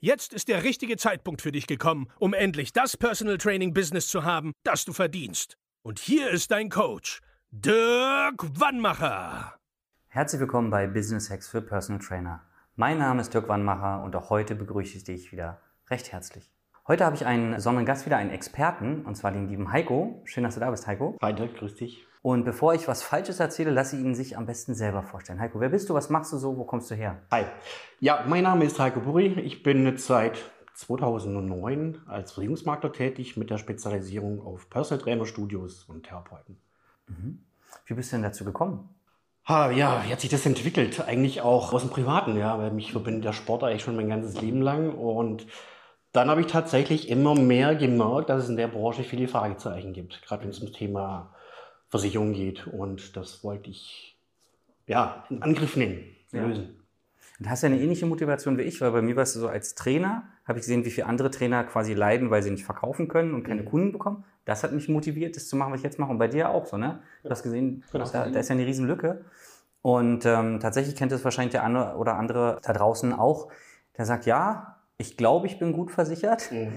Jetzt ist der richtige Zeitpunkt für dich gekommen, um endlich das Personal Training Business zu haben, das du verdienst. Und hier ist dein Coach, Dirk Wannmacher. Herzlich willkommen bei Business Hacks für Personal Trainer. Mein Name ist Dirk Wannmacher und auch heute begrüße ich dich wieder recht herzlich. Heute habe ich einen besonderen Gast wieder, einen Experten, und zwar den lieben Heiko. Schön, dass du da bist, Heiko. Hi Dirk, grüß dich. Und bevor ich was Falsches erzähle, lasse ich ihn sich am besten selber vorstellen. Heiko, wer bist du? Was machst du so? Wo kommst du her? Hi. Ja, mein Name ist Heiko Burri. Ich bin seit 2009 als Versicherungsmakler tätig mit der Spezialisierung auf Personal Trainer Studios und Therapeuten. Mhm. Wie bist du denn dazu gekommen? Ha, ja, wie hat sich das entwickelt? Eigentlich auch aus dem Privaten, ja, weil mich verbindet der Sport eigentlich schon mein ganzes Leben lang und dann habe ich tatsächlich immer mehr gemerkt, dass es in der Branche viele Fragezeichen gibt, gerade wenn es ums Thema Versicherung geht. Und das wollte ich ja in Angriff nehmen, lösen. Du hast ja eine ähnliche Motivation wie ich, weil bei mir warst du so als Trainer, habe ich gesehen, wie viele andere Trainer quasi leiden, weil sie nicht verkaufen können und keine mhm. Kunden bekommen. Das hat mich motiviert, das zu machen, was ich jetzt mache. Und bei dir auch so, ne? Du hast gesehen, genau. da, da, ist ja eine riesen Lücke. Und ähm, tatsächlich kennt es wahrscheinlich der andere oder andere da draußen auch, der sagt, ja, ich glaube, ich bin gut versichert, mhm.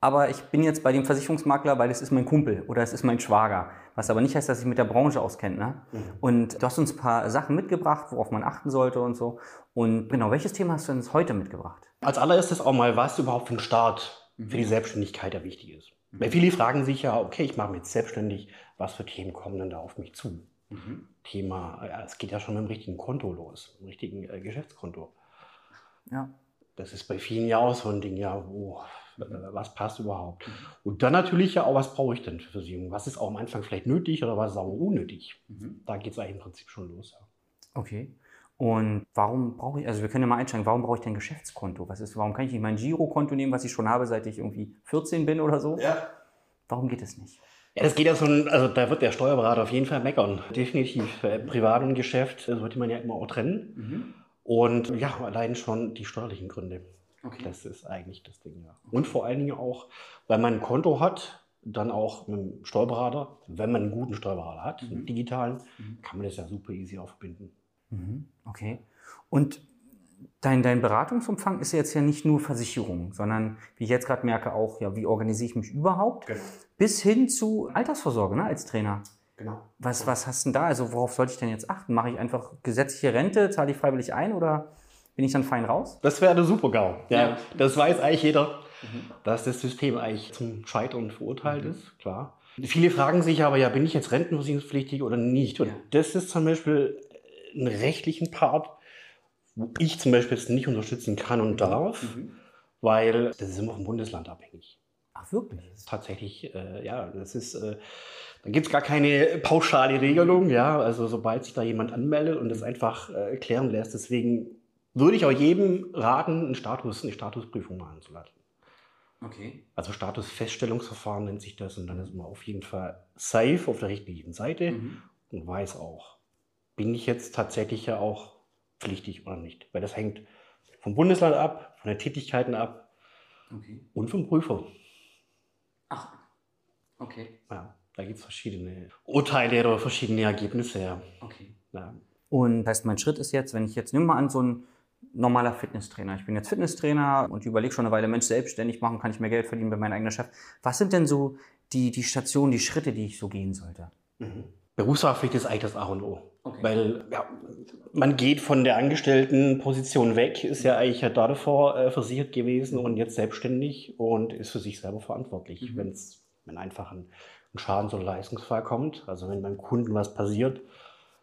Aber ich bin jetzt bei dem Versicherungsmakler, weil es ist mein Kumpel oder es ist mein Schwager. Was aber nicht heißt, dass ich mit der Branche auskenne. Ne? Mhm. Und du hast uns ein paar Sachen mitgebracht, worauf man achten sollte und so. Und genau, welches Thema hast du uns heute mitgebracht? Als allererstes auch mal, was überhaupt für ein Start mhm. für die Selbstständigkeit der wichtig ist. Mhm. Weil viele fragen sich ja, okay, ich mache mich jetzt selbstständig, was für Themen kommen denn da auf mich zu? Mhm. Thema, es geht ja schon mit dem richtigen Konto los, mit dem richtigen äh, Geschäftskonto. Ja das ist bei vielen ja auch so ein Ding, ja, wo, äh, was passt überhaupt? Mhm. Und dann natürlich ja auch, was brauche ich denn für Versicherung? Was ist auch am Anfang vielleicht nötig oder was ist auch unnötig? Mhm. Da geht es eigentlich im Prinzip schon los. Ja. Okay. Und warum brauche ich, also wir können ja mal einsteigen, warum brauche ich denn ein Geschäftskonto? Was ist, warum kann ich nicht mein Girokonto nehmen, was ich schon habe, seit ich irgendwie 14 bin oder so? Ja. Warum geht es nicht? Ja, das geht ja so, also da wird der Steuerberater auf jeden Fall meckern. Definitiv. Privat und Geschäft sollte man ja immer auch trennen. Mhm. Und ja, allein schon die steuerlichen Gründe. Okay. Das ist eigentlich das Ding, ja. Und vor allen Dingen auch, weil man ein Konto hat, dann auch mit dem Steuerberater, wenn man einen guten Steuerberater hat, mhm. einen digitalen, mhm. kann man das ja super easy auch verbinden. Mhm. Okay. Und dein, dein Beratungsumfang ist jetzt ja nicht nur Versicherung, sondern wie ich jetzt gerade merke auch, ja, wie organisiere ich mich überhaupt, genau. bis hin zu Altersvorsorge ne, als Trainer. Genau. Was, was hast du denn da? Also worauf sollte ich denn jetzt achten? Mache ich einfach gesetzliche Rente, zahle ich freiwillig ein oder bin ich dann fein raus? Das wäre der Super-GAU. Ja, ja, Das weiß eigentlich jeder, mhm. dass das System eigentlich zum Scheitern verurteilt mhm. ist, klar. Viele fragen sich aber, ja, bin ich jetzt rentenversicherungspflichtig oder nicht? Und ja. das ist zum Beispiel ein rechtlichen Part, wo ich zum Beispiel jetzt nicht unterstützen kann und darf, mhm. weil das ist immer vom Bundesland abhängig. Ach, wirklich? Das ist tatsächlich, äh, ja, das ist, äh, da gibt es gar keine pauschale Regelung, ja. Also sobald sich da jemand anmeldet und das einfach äh, klären lässt, deswegen würde ich auch jedem raten, einen Status, eine Statusprüfung machen zu lassen. Okay. Also Statusfeststellungsverfahren nennt sich das und dann ist man auf jeden Fall safe auf der richtigen Seite mhm. und weiß auch, bin ich jetzt tatsächlich ja auch pflichtig oder nicht. Weil das hängt vom Bundesland ab, von den Tätigkeiten ab okay. und vom Prüfer. Ach, okay. Ja, da gibt es verschiedene Urteile oder verschiedene Ergebnisse. Ja. Okay. Ja. Und das heißt, mein Schritt ist jetzt, wenn ich jetzt, nimm mal an, so ein normaler Fitnesstrainer. Ich bin jetzt Fitnesstrainer und überlege schon eine Weile, Mensch, selbstständig machen, kann ich mehr Geld verdienen bei meinem eigenen Chef. Was sind denn so die, die Stationen, die Schritte, die ich so gehen sollte? Mhm. Berufshaftpflicht ist eigentlich das A und O. Okay. Weil ja, man geht von der Angestelltenposition weg, ist ja eigentlich ja davor äh, versichert gewesen und jetzt selbstständig und ist für sich selber verantwortlich, mhm. wenn's, wenn einfach ein, ein Schadens- oder Leistungsfall kommt. Also wenn beim Kunden was passiert,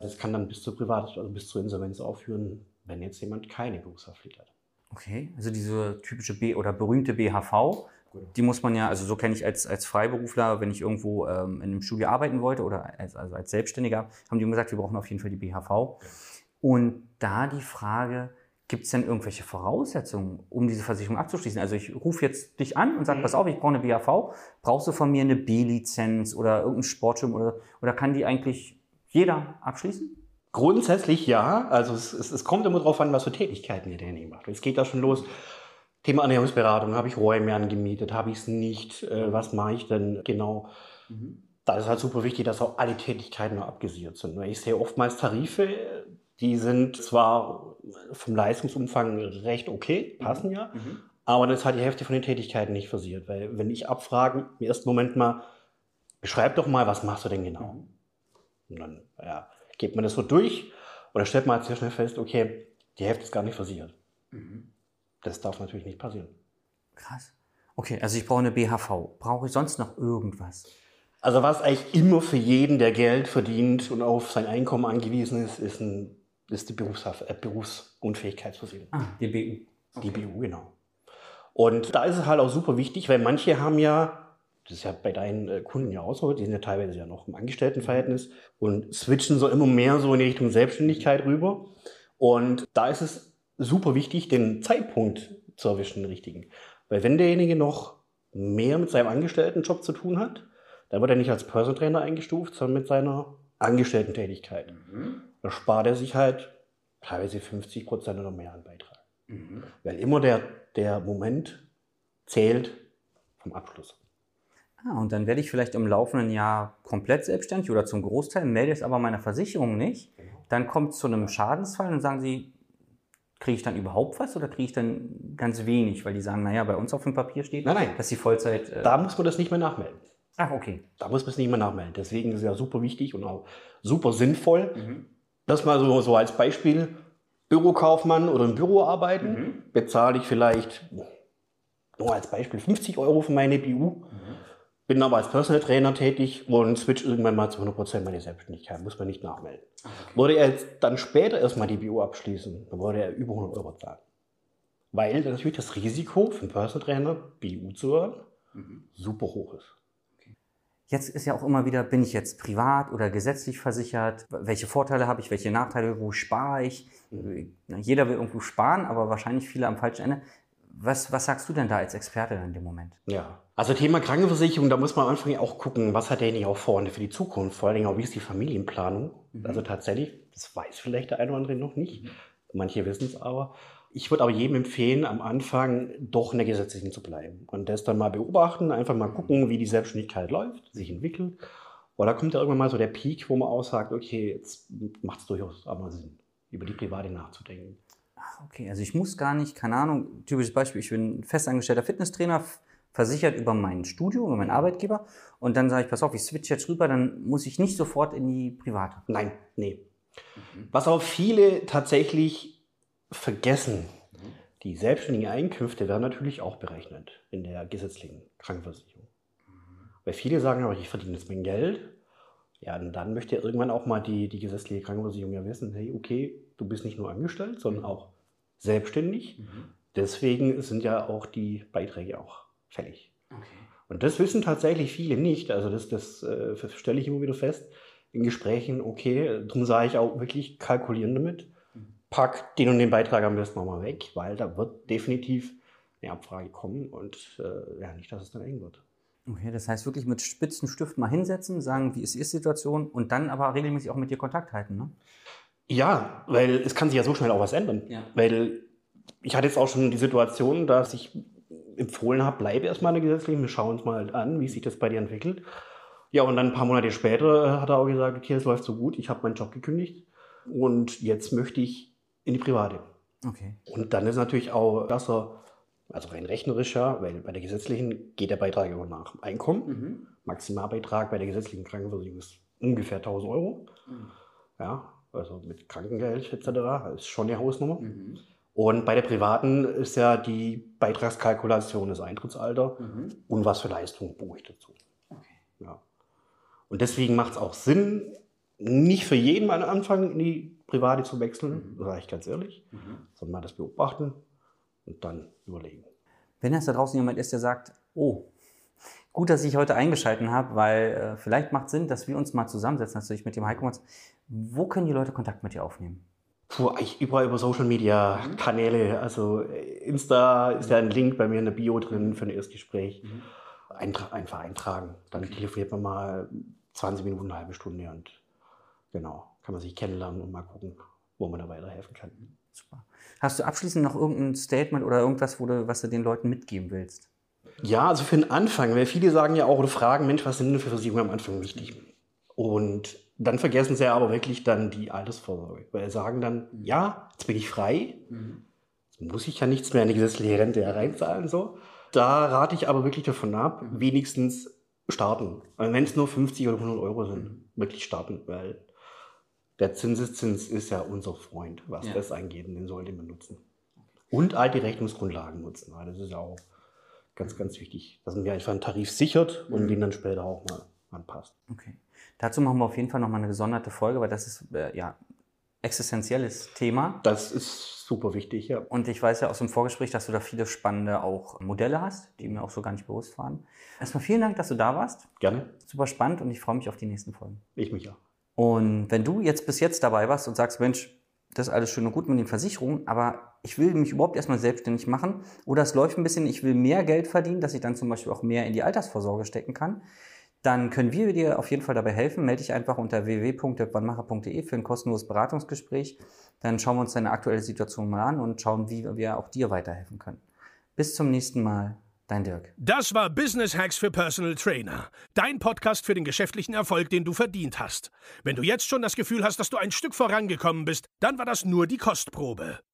das kann dann bis zur Privat-, also bis zur Insolvenz aufführen, wenn jetzt jemand keine Berufshaftpflicht hat. Okay, also diese typische B- oder berühmte BHV, die muss man ja, also so kenne ich als, als Freiberufler, wenn ich irgendwo ähm, in einem Studio arbeiten wollte oder als, also als Selbstständiger, haben die gesagt, wir brauchen auf jeden Fall die BHV. Und da die Frage, Gibt es denn irgendwelche Voraussetzungen, um diese Versicherung abzuschließen? Also ich rufe jetzt dich an und sage, Mhm. pass auf, ich brauche eine BAV. Brauchst du von mir eine B-Lizenz oder irgendeinen Sportschirm oder, oder kann die eigentlich jeder abschließen? Grundsätzlich ja. Also es, es, es kommt immer darauf an, was für Tätigkeiten ihr derjenige macht. Es geht da schon los. Thema Ernährungsberatung. Habe ich Räume angemietet? Habe ich es nicht? Äh, was mache ich denn genau? Da ist halt super wichtig, dass auch alle Tätigkeiten noch abgesichert sind. Ich sehe oftmals Tarife, die sind zwar vom Leistungsumfang recht okay, passen ja, aber das hat die Hälfte von den Tätigkeiten nicht versichert. Weil wenn ich abfrage, im ersten Moment mal, beschreib doch mal, was machst du denn genau? Und dann ja, geht man das so durch und dann stellt man halt sehr schnell fest, okay, die Hälfte ist gar nicht versichert. Das darf natürlich nicht passieren. Krass. Okay, also ich brauche eine BHV. Brauche ich sonst noch irgendwas? Also was eigentlich immer für jeden, der Geld verdient und auf sein Einkommen angewiesen ist, ist, ein, ist die Berufshaft, äh, Berufsunfähigkeitsversicherung. Ah, die BU. Die BU, genau. Und da ist es halt auch super wichtig, weil manche haben ja, das ist ja bei deinen äh, Kunden ja auch so, die sind ja teilweise ja noch im Angestelltenverhältnis und switchen so immer mehr so in die Richtung Selbstständigkeit rüber. Und da ist es super wichtig, den Zeitpunkt zu erwischen, den richtigen. Weil wenn derjenige noch mehr mit seinem Angestelltenjob zu tun hat, dann wird er nicht als Personal Trainer eingestuft, sondern mit seiner Angestellten-Tätigkeit. Da spart er sich halt teilweise 50 Prozent oder mehr an Beitrag. Weil immer der, der Moment zählt vom Abschluss. Ah, und dann werde ich vielleicht im laufenden Jahr komplett selbstständig oder zum Großteil, melde es aber meiner Versicherung nicht. Dann kommt es zu einem Schadensfall und sagen sie, kriege ich dann überhaupt was oder kriege ich dann ganz wenig? Weil die sagen, naja, bei uns auf dem Papier steht, Nein, nein. dass die Vollzeit. Äh, Da muss man das nicht mehr nachmelden. ach, okay. Da muss man es nicht mehr nachmelden. Deswegen ist es ja super wichtig und auch super sinnvoll. Das mal so, so als Beispiel. Bürokaufmann oder im Büro arbeiten, bezahle ich vielleicht, nur als Beispiel, 50 Euro für meine BU. Bin aber als Personal Trainer tätig und switch irgendwann mal zu 100% meine Selbstständigkeit. Muss man nicht nachmelden. Würde er jetzt dann später erstmal die BU abschließen, dann würde er über 100 Euro zahlen. Weil natürlich das Risiko für einen Personal Trainer, BU zu hören, super hoch ist. Jetzt ist ja auch immer wieder, bin ich jetzt privat oder gesetzlich versichert? Welche Vorteile habe ich? Welche Nachteile? Wo spare ich? Na, Jeder will irgendwo sparen, aber wahrscheinlich viele am falschen Ende. Was, was sagst du denn da als Experte in dem Moment? Ja, also Thema Krankenversicherung, da muss man am Anfang ja auch gucken, was hat derjenige auch vor für die Zukunft, vor allen Dingen auch, wie ist die Familienplanung. Also tatsächlich, das weiß vielleicht der eine oder andere noch nicht, manche wissen es aber. Ich würde aber jedem empfehlen, am Anfang doch in der gesetzlichen zu bleiben und das dann mal beobachten, einfach mal gucken, wie die Selbstständigkeit läuft, sich entwickelt. Und da kommt ja irgendwann mal so der Peak, wo man auch sagt, okay, jetzt macht es durchaus aber Sinn, über die Private nachzudenken. Okay, also ich muss gar nicht, keine Ahnung, typisches Beispiel, ich bin festangestellter Fitnesstrainer, versichert über mein Studio, über meinen Arbeitgeber und dann sage ich, pass auf, ich switch jetzt rüber, dann muss ich nicht sofort in die private. Nein, nee. Was auch viele tatsächlich vergessen, die selbstständigen Einkünfte werden natürlich auch berechnet in der gesetzlichen Krankenversicherung. Weil viele sagen, aber ich verdiene jetzt mein Geld. Ja, und dann möchte ja irgendwann auch mal die, die gesetzliche Krankenversicherung ja wissen, hey, okay, du bist nicht nur angestellt, sondern auch selbstständig. Deswegen sind ja auch die Beiträge auch fällig. Und das wissen tatsächlich viele nicht. Also das, das äh, stelle ich immer wieder fest in Gesprächen. Okay, darum sage ich auch wirklich kalkulieren damit. Pack den und den Beitrag am besten nochmal weg, weil da wird definitiv eine Abfrage kommen und äh, ja, nicht, dass es dann eng wird. Okay, das heißt wirklich mit spitzen Stift mal hinsetzen, sagen, wie ist Ihre Situation und dann aber regelmäßig auch mit dir Kontakt halten, ne? Ja, weil es kann sich ja so schnell auch was ändern. Ja. Weil ich hatte jetzt auch schon die Situation, dass ich empfohlen habe, bleibe erstmal in der gesetzlichen, wir schauen uns mal an, wie sich das bei dir entwickelt. Ja, und dann ein paar Monate später äh, hat er auch gesagt, okay, es läuft so gut, ich habe meinen Job gekündigt und jetzt möchte ich in die Private. Okay. Und dann ist natürlich auch besser, also rein rechnerisch ja, weil bei der gesetzlichen geht der Beitrag immer nach Einkommen. Maximalbeitrag bei der gesetzlichen Krankenversicherung ist ungefähr 1000 Euro. Ja, also mit Krankengeld etc. Ist schon eine Hausnummer. Und bei der privaten ist ja die Beitragskalkulation das Eintrittsalter und was für Leistung buche ich dazu. Ja. Und deswegen macht es auch Sinn, nicht für jeden am Anfang in die Private zu wechseln, sage ich ganz ehrlich, sondern mal das beobachten und dann überlegen. Wenn jetzt da draußen jemand ist, der sagt, oh, gut, dass ich heute eingeschalten habe, weil äh, vielleicht macht Sinn, dass wir uns mal zusammensetzen, dass du dich mit dem Heiko. Wo können die Leute Kontakt mit dir aufnehmen? Puh, eigentlich überall über Social Media Kanäle. Also Insta ist ja ein Link bei mir in der Bio drin für ein Erstgespräch. Eintra einfach eintragen. Dann telefoniert man mal 20 Minuten, eine halbe Stunde und genau, kann man sich kennenlernen und mal gucken, wo man da weiterhelfen kann. Super. Hast du abschließend noch irgendein Statement oder irgendwas, wo du, was du den Leuten mitgeben willst? Ja, also für den Anfang, weil viele sagen ja auch oder fragen, Mensch, was sind denn für Versicherungen am Anfang wichtig? Und dann vergessen sie aber wirklich dann die Altersvorsorge, weil sie sagen dann, ja, jetzt bin ich frei, jetzt muss ich ja nichts mehr in die gesetzliche Rente hereinzahlen, so. Da rate ich aber wirklich davon ab, wenigstens starten. Wenn es nur 50 oder 100 Euro sind, wirklich starten, weil der Zinseszins ist ja unser Freund, was Ja. das angeht, und den sollte man nutzen. Und alte Rechnungsgrundlagen nutzen, weil das ist ja auch ganz, ganz wichtig, dass man einfach einen Tarif sichert und den dann später auch mal anpasst. Okay. Dazu machen wir auf jeden Fall nochmal eine gesonderte Folge, weil das ist äh, ja existenzielles Thema. Das ist super wichtig, ja. Und ich weiß ja aus dem Vorgespräch, dass du da viele spannende auch Modelle hast, die mir auch so gar nicht bewusst waren. Erstmal vielen Dank, dass du da warst. Gerne. Super spannend und ich freue mich auf die nächsten Folgen. Ich mich auch. Und wenn du jetzt bis jetzt dabei warst und sagst, Mensch, das ist alles schön und gut mit den Versicherungen, aber ich will mich überhaupt erstmal selbstständig machen oder es läuft ein bisschen, ich will mehr Geld verdienen, dass ich dann zum Beispiel auch mehr in die Altersvorsorge stecken kann, dann können wir dir auf jeden Fall dabei helfen. Melde dich einfach unter www.dirkwannmacher.de für ein kostenloses Beratungsgespräch. Dann schauen wir uns deine aktuelle Situation mal an und schauen, wie wir auch dir weiterhelfen können. Bis zum nächsten Mal, dein Dirk. Das war Business Hacks für Personal Trainer. Dein Podcast für den geschäftlichen Erfolg, den du verdient hast. Wenn du jetzt schon das Gefühl hast, dass du ein Stück vorangekommen bist, dann war das nur die Kostprobe.